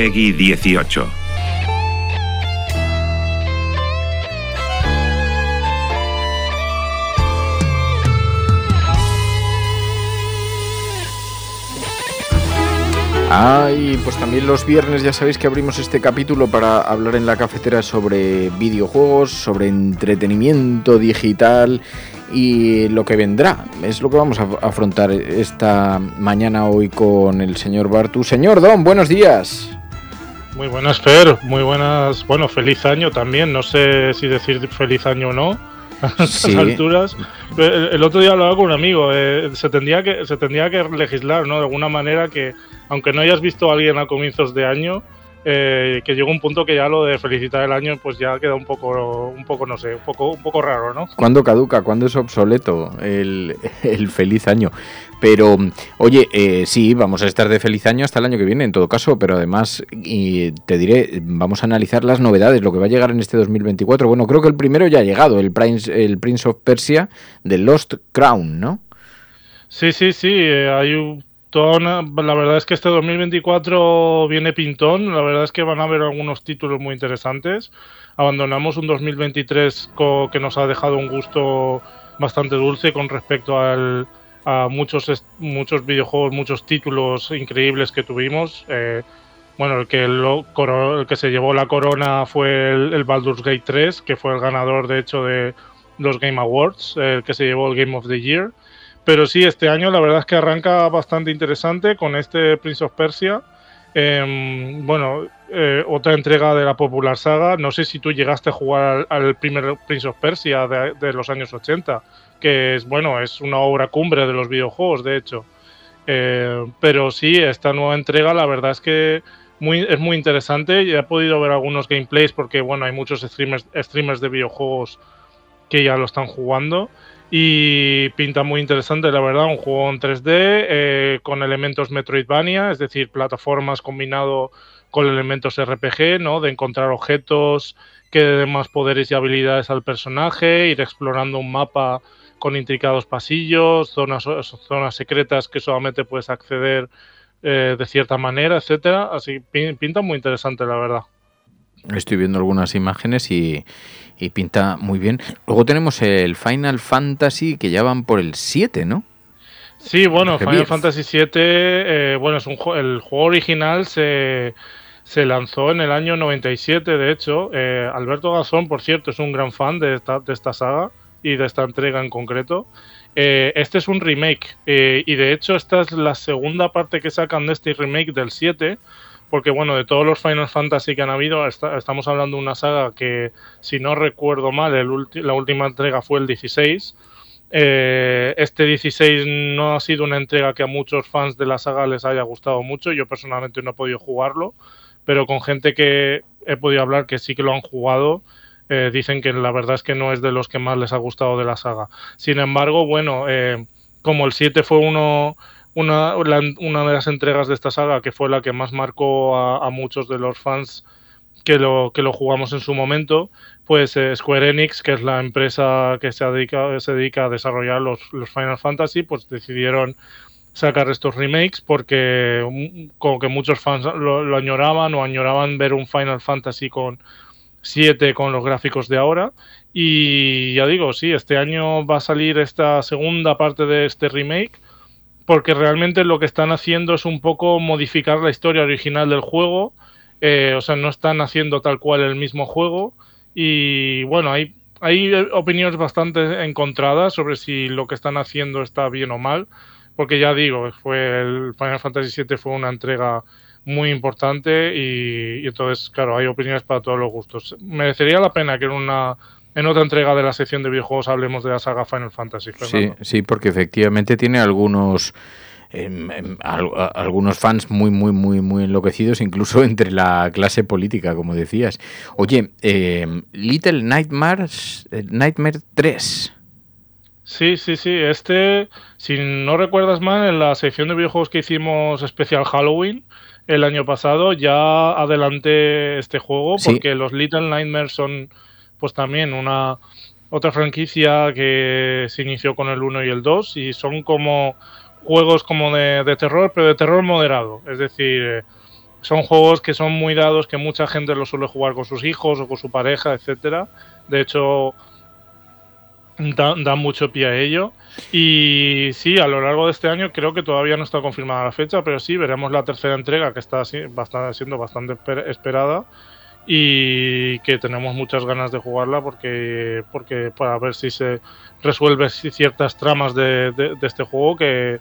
Peggy 18. Ah, pues también los viernes ya sabéis que abrimos este capítulo para hablar en la cafetera sobre videojuegos, sobre entretenimiento digital y lo que vendrá. Es lo que vamos a afrontar esta mañana hoy con el señor Bartu. Señor Don, buenos días. Muy buenas, Fer. Muy buenas. Bueno, feliz año también. No sé si decir feliz año o no a estas alturas. El, otro día hablaba con un amigo. Eh, se tendría que se tendría que legislar, ¿no? De alguna manera que aunque no hayas visto a alguien a comienzos de año, eh, que llega un punto que ya lo de felicitar el año pues ya queda un poco, un poco no sé, un poco, un poco raro, ¿no? ¿Cuándo caduca? ¿Cuándo es obsoleto el, feliz año? Pero, oye, eh, sí, vamos a estar de feliz año hasta el año que viene, en todo caso, pero además, y te diré, vamos a analizar las novedades, lo que va a llegar en este 2024. Bueno, creo que el primero ya ha llegado, el Prince, el Prince of Persia de Lost Crown, ¿no? Sí, sí, sí, eh, hay un la verdad es que este 2024 viene pintón. La verdad es que van a haber algunos títulos muy interesantes. Abandonamos un 2023 que nos ha dejado un gusto bastante dulce con respecto a muchos, muchos videojuegos, muchos títulos increíbles que tuvimos. Eh, bueno, el que, el que se llevó la corona fue el, el, Baldur's Gate 3, que fue el ganador de hecho de los Game Awards, el que se llevó el Game of the Year. Pero sí, este año la verdad es que arranca bastante interesante con este Prince of Persia. Em, bueno, eh, otra entrega de la popular saga. No sé si tú llegaste a jugar al, primer Prince of Persia de, los años 80, que es, bueno, es una obra cumbre de los videojuegos, de hecho. Eh, pero sí, esta nueva entrega la verdad es que es muy interesante. Ya he podido ver algunos gameplays porque, bueno, hay muchos streamers, streamers de videojuegos que ya lo están jugando. Y pinta muy interesante, la verdad, un juego en 3D eh, con elementos Metroidvania, es decir, plataformas combinado con elementos RPG, ¿no? De encontrar objetos que den más poderes y habilidades al personaje, ir explorando un mapa con intricados pasillos, zonas, zonas secretas que solamente puedes acceder eh, de cierta manera, etcétera. Así pinta muy interesante, la verdad. Estoy viendo algunas imágenes y, pinta muy bien. Luego tenemos el Final Fantasy que ya van por el 7, ¿no? Sí, bueno, Final Fantasy 7, eh, bueno, es un el juego original se, se, lanzó en el año 97, de hecho. Eh, Alberto Gasón, por cierto, es un gran fan de esta, de esta saga y de esta entrega en concreto. Eh, este es un remake y de hecho esta es la segunda parte que sacan de este remake del 7 porque bueno, de todos los Final Fantasy que han habido, estamos hablando de una saga que, si no recuerdo mal, la última entrega fue el 16. Eh, este 16 no ha sido una entrega que a muchos fans de la saga les haya gustado mucho. Yo personalmente no he podido jugarlo, pero con gente que he podido hablar que sí que lo han jugado, eh, dicen que la verdad es que no es de los que más les ha gustado de la saga. Sin embargo, bueno, eh, como el 7 fue uno una, una de las entregas de esta saga que fue la que más marcó a, muchos de los fans que lo, que lo jugamos en su momento, pues eh, Square Enix, que es la empresa que se dedica, se dedica a desarrollar los, los Final Fantasy, pues decidieron sacar estos remakes porque mm, como que muchos fans lo, añoraban o añoraban ver un Final Fantasy con, 7 con los gráficos de ahora. Y ya digo, sí, este año va a salir esta segunda parte de este remake, porque realmente lo que están haciendo es un poco modificar la historia original del juego. Eh, o sea, no están haciendo tal cual el mismo juego. Y bueno, hay, hay opiniones bastante encontradas sobre si lo que están haciendo está bien o mal. Porque ya digo, fue el Final Fantasy VII fue una entrega muy importante y, y entonces, claro, hay opiniones para todos los gustos. Merecería la pena que en una en otra entrega de la sección de videojuegos hablemos de la saga Final Fantasy. Sí, sí, porque efectivamente tiene algunos em, em, algunos fans muy, muy, muy, muy enloquecidos, incluso entre la clase política, como decías. Oye, em, Little Nightmares, eh, Nightmare 3. Sí, sí, sí. Este, si no recuerdas mal, en la sección de videojuegos que hicimos especial Halloween el año pasado, ya adelanté este juego porque los Little Nightmares son pues también una otra franquicia que se inició con el 1 y el 2 y son como juegos como de, terror, pero de terror moderado. Es decir, eh, son juegos que son muy dados, que mucha gente los suele jugar con sus hijos o con su pareja, etcétera. De hecho, da mucho pie a ello. Y sí, a lo largo de este año creo que todavía no está confirmada la fecha, pero sí, veremos la tercera entrega que está siendo bastante esperada y que tenemos muchas ganas de jugarla porque, porque para ver si se resuelve ciertas tramas de, este juego que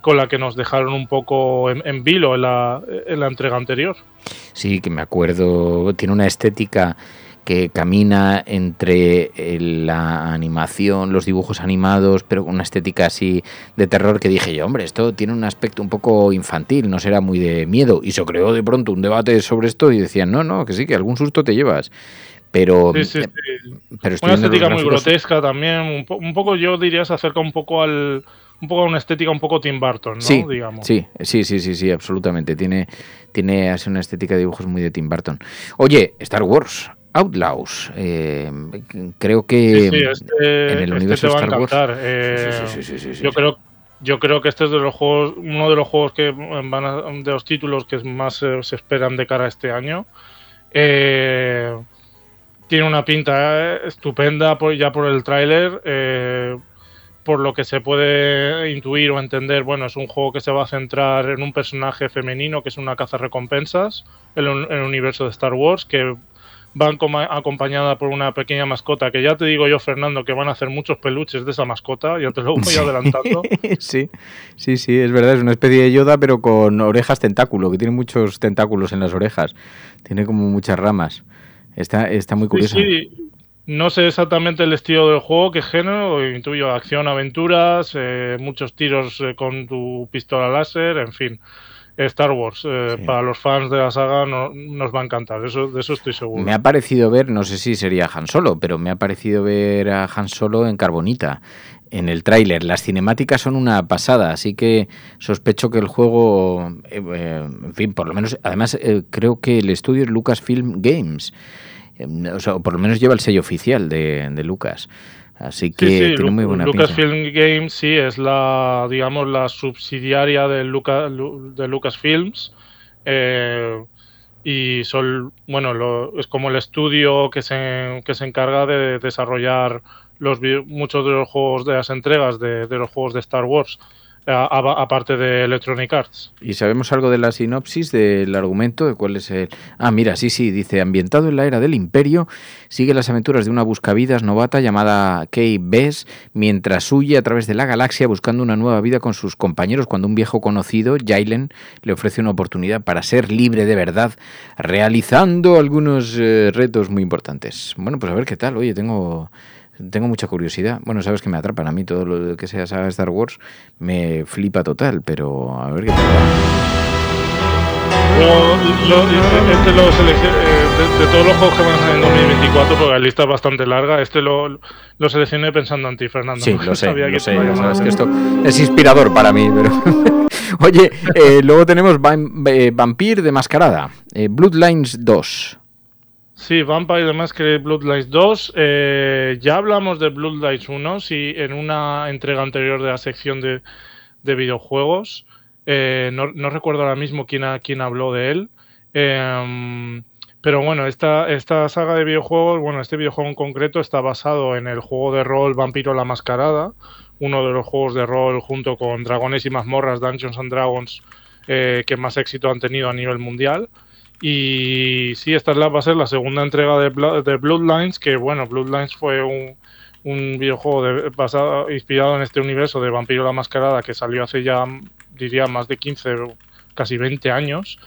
con la que nos dejaron un poco en, vilo en la, en la entrega anterior. Sí, que me acuerdo, tiene una estética que camina entre eh, la animación, los dibujos animados, pero con una estética así de terror que dije yo, hombre, esto tiene un aspecto un poco infantil, no será muy de miedo. Y se creó de pronto un debate sobre esto y decían, no, no, que sí, que algún susto te llevas. Pero, sí, sí, pero una estética muy grotesca también, un, poco yo diría se acerca un poco al un poco a una estética un poco Tim Burton, ¿no? Sí, Digamos. sí, sí, sí, sí, sí, absolutamente. Tiene, tiene así una estética de dibujos muy de Tim Burton. Oye, Star Wars, Outlaws. Eh, creo que este, en el este universo de Star Wars. Eh, yo creo yo creo que este es de los juegos, uno de los juegos que van de los títulos que más se, esperan de cara a este año. Eh, tiene una pinta estupenda ya por el tráiler. por lo que se puede intuir o entender, bueno, es un juego que se va a centrar en un personaje femenino que es una caza recompensas en el universo de Star Wars, que van acompañada por una pequeña mascota, que ya te digo yo, Fernando, que van a hacer muchos peluches de esa mascota, ya te lo voy adelantando. Sí, sí, sí, es verdad, es una especie de Yoda, pero con orejas tentáculo, que tiene muchos tentáculos en las orejas, tiene como muchas ramas. Está, está muy curioso. Sí, No sé exactamente el estilo del juego, qué género, intuyo acción, aventuras, eh, muchos tiros eh, con tu pistola láser, en fin. Star Wars. Eh, para los fans de la saga nos va a encantar, eso, de eso estoy seguro. Me ha parecido ver, no sé si sería Han Solo, pero me ha parecido ver a Han Solo en Carbonita en el tráiler. Las cinemáticas son una pasada, así que sospecho que el juego, eh, eh, en fin, por lo menos, además creo que el estudio es Lucasfilm Games, o sea, por lo menos lleva el sello oficial de, de Lucas. Así que tiene muy buena Lucasfilm Games sí es la, digamos, la subsidiaria de, Lucas, de Lucasfilms. Eh, y son, bueno, es como el estudio que se, que se encarga de desarrollar los, muchos de los juegos de las entregas de, de los juegos de Star Wars aparte de Electronic Arts. ¿Y sabemos algo de la sinopsis, del argumento, de cuál es el...? Ah, mira, sí, sí, dice, ambientado en la era del Imperio, sigue las aventuras de una buscavidas novata llamada Kay Bess, mientras huye a través de la galaxia buscando una nueva vida con sus compañeros cuando un viejo conocido, Jailen, le ofrece una oportunidad para ser libre de verdad, realizando algunos eh, retos muy importantes. Bueno, pues a ver qué tal, oye, tengo tengo mucha curiosidad. Bueno, sabes que me atrapan a mí todo lo que sea saga Star Wars, me flipa total, pero a ver qué tal este lo eh, de, todos los juegos que van a salir en 2024, porque la lista es bastante larga, este lo, lo seleccioné pensando en ti, Fernando. Sí, lo sé, lo sé, sabes que esto es inspirador para mí, pero... Oye, eh, luego tenemos eh, Vampir de Mascarada, Bloodlines 2. Sí, Vampire the Masquerade Bloodlines 2. Eh, ya hablamos de Bloodlines 1, sí, en una entrega anterior de la sección de, videojuegos. Eh, no, recuerdo ahora mismo quién, quién habló de él. Em, pero bueno, esta, esta saga de videojuegos, bueno, este videojuego en concreto está basado en el juego de rol Vampiro la Mascarada, uno de los juegos de rol junto con Dragones y Mazmorras, Dungeons and Dragons, eh, que más éxito han tenido a nivel mundial. Y sí, esta va a ser la segunda entrega de, de Bloodlines, que bueno, Bloodlines fue un, un videojuego basado, inspirado en este universo de Vampiro la Mascarada que salió hace ya, diría, más de 15, casi 20 años.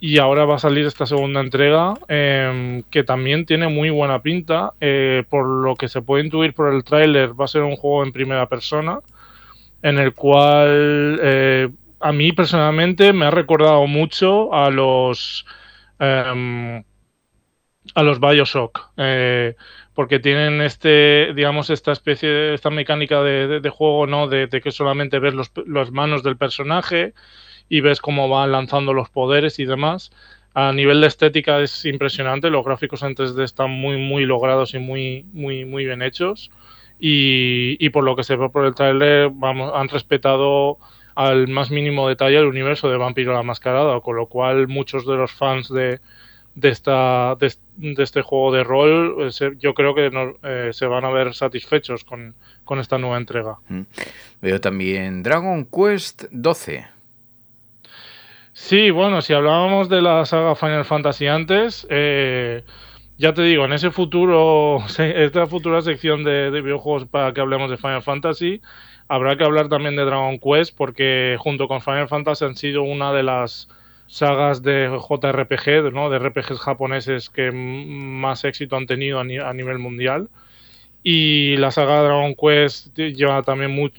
Y ahora va a salir esta segunda entrega em, que también tiene muy buena pinta. Eh, por lo que se puede intuir por el tráiler, va a ser un juego en primera persona en el cual eh, a mí personalmente me ha recordado mucho a los a los Bioshock. Eh, porque tienen este, digamos, esta especie, esta mecánica de, juego, ¿no? De, que solamente ves los, las manos del personaje y ves cómo van lanzando los poderes y demás. A nivel de estética es impresionante, los gráficos en 3D están muy, muy logrados y muy, muy, muy bien hechos. Y, y por lo que se ve por el trailer, vamos, han respetado al más mínimo detalle el universo de Vampiro la Mascarada, con lo cual muchos de los fans de, de, esta, de, este juego de rol, eh, yo creo que eh, se van a ver satisfechos con, esta nueva entrega. Mm. Veo también Dragon Quest 12. Sí, bueno, si hablábamos de la saga Final Fantasy antes, eh, ya te digo, en ese futuro, esta futura sección de, de, videojuegos para que hablemos de Final Fantasy, habrá que hablar también de Dragon Quest porque junto con Final Fantasy han sido una de las sagas de JRPG, de RPGs japoneses que más éxito han tenido a, nivel mundial. Y la saga Dragon Quest lleva también muy,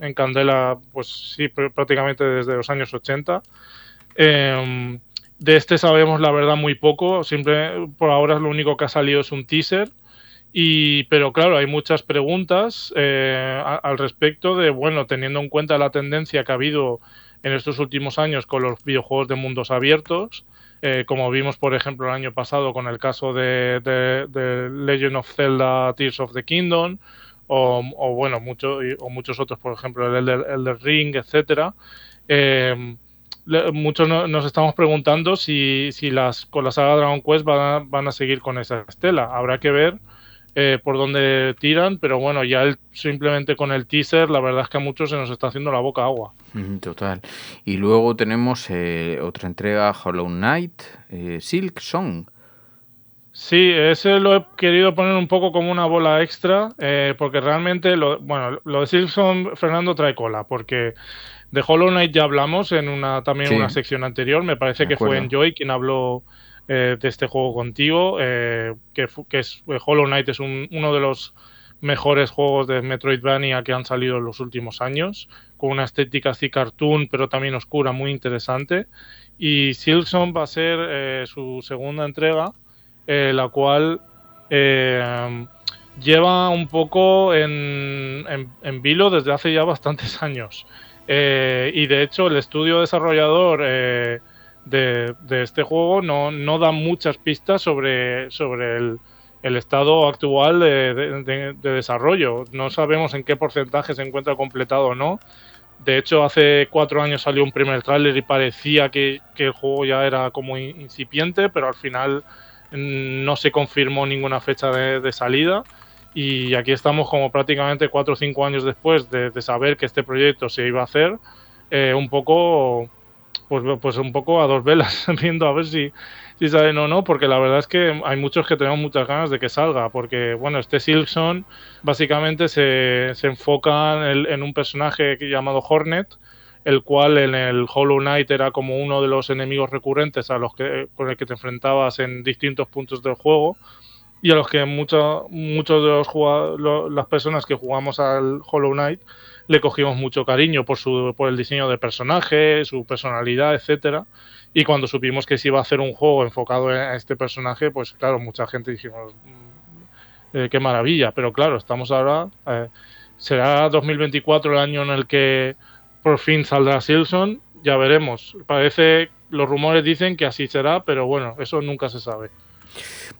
en candela, pues sí, prácticamente desde los años 80. Em, de este sabemos la verdad muy poco, siempre por ahora lo único que ha salido es un teaser. Y, pero claro, hay muchas preguntas eh, al respecto de, bueno, teniendo en cuenta la tendencia que ha habido en estos últimos años con los videojuegos de mundos abiertos, eh, como vimos por ejemplo el año pasado con el caso de, Legend of Zelda Tears of the Kingdom, o, bueno, mucho, o muchos otros, por ejemplo el Elder, Ring, etcétera. Eh, muchos nos estamos preguntando si, si las con la saga Dragon Quest van van a seguir con esa estela. Habrá que ver eh, por donde tiran, pero bueno, ya simplemente con el teaser, la verdad es que a muchos se nos está haciendo la boca agua. Total. Y luego tenemos eh, otra entrega, Hollow Knight, eh, Silk Song. Sí, ese lo he querido poner un poco como una bola extra, porque realmente, lo, bueno, lo de Silk Song, Fernando trae cola, porque de Hollow Knight ya hablamos en una también una sección anterior, me parece que fue en Joy quien habló eh, de este juego contigo, eh, que, es eh, Hollow Knight es uno de los mejores juegos de Metroidvania que han salido en los últimos años, con una estética así cartoon, pero también oscura, muy interesante. Y Silson va a ser su segunda entrega, la cual lleva un poco en, en, vilo desde hace ya bastantes años. y de hecho, el estudio desarrollador de, este juego no, no da muchas pistas sobre, sobre el, estado actual de, desarrollo. No sabemos en qué porcentaje se encuentra completado o no. De hecho, hace cuatro años salió un primer tráiler y parecía que, el juego ya era como incipiente, pero al final mm, no se confirmó ninguna fecha de, salida. Y aquí estamos como prácticamente cuatro o cinco años después de, saber que este proyecto se iba a hacer, eh, un poco pues, pues un poco a dos velas, viendo a ver si, si salen o no, porque la verdad es que hay muchos que tenemos muchas ganas de que salga, porque bueno, este Silkson básicamente se, se enfoca en, un personaje llamado Hornet, el cual en el Hollow Knight era como uno de los enemigos recurrentes a los que, con el que te enfrentabas en distintos puntos del juego y a los que muchos muchos de los las personas que jugamos al Hollow Knight le cogimos mucho cariño por, su, por el diseño de personaje, su personalidad, etcétera. Y cuando supimos que se iba a hacer un juego enfocado en este personaje, pues claro, mucha gente dijimos, mm, eh, qué maravilla. Pero claro, estamos ahora, eh, será 2024 el año en el que por fin saldrá Silson, ya veremos. Parece, los rumores dicen que así será, pero bueno, eso nunca se sabe.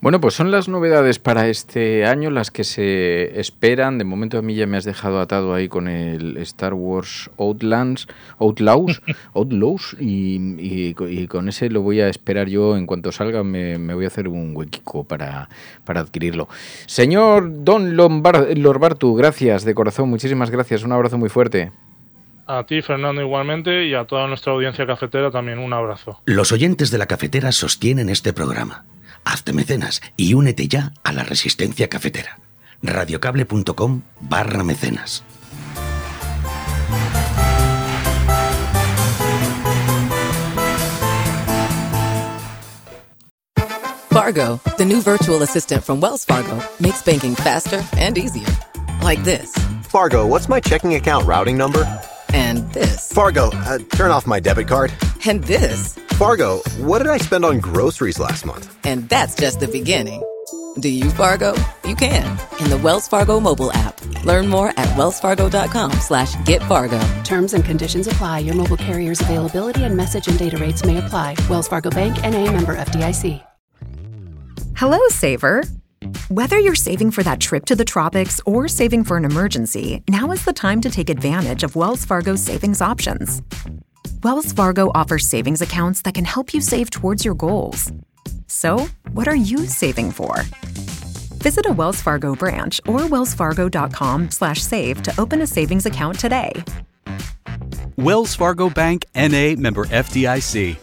Bueno, pues son las novedades para este año, las que se esperan. De momento a mí ya me has dejado atado ahí con el Star Wars Outlands, Outlaws, Outlaws y, con ese lo voy a esperar yo. En cuanto salga me, voy a hacer un huequico para, para adquirirlo. Señor Don Lombard, Lorbartu, gracias de corazón, muchísimas gracias. Un abrazo muy fuerte. A ti, Fernando, igualmente, y a toda nuestra audiencia cafetera también un abrazo. Los oyentes de la cafetera sostienen este programa. Hazte mecenas y únete ya a la resistencia cafetera. radiocable.com barra mecenas. Fargo, the new virtual assistant from Wells Fargo, makes banking faster and easier. Like this. Fargo, what's my checking account routing number? And this. Fargo, uh, turn off my debit card. And this. Fargo, what did I spend on groceries last month? And that's just the beginning. Do you Fargo? You can in the Wells Fargo mobile app. Learn more at wellsfargo.com slash get Fargo. Terms and conditions apply. Your mobile carrier's availability and message and data rates may apply. Wells Fargo Bank and a member FDIC. Hello, Saver. Whether you're saving for that trip to the tropics or saving for an emergency, now is the time to take advantage of Wells Fargo's savings options. Wells Fargo offers savings accounts that can help you save towards your goals. So, what are you saving for? Visit a Wells Fargo branch or wellsfargo.com/save to open a savings account today. Wells Fargo Bank NA member FDIC.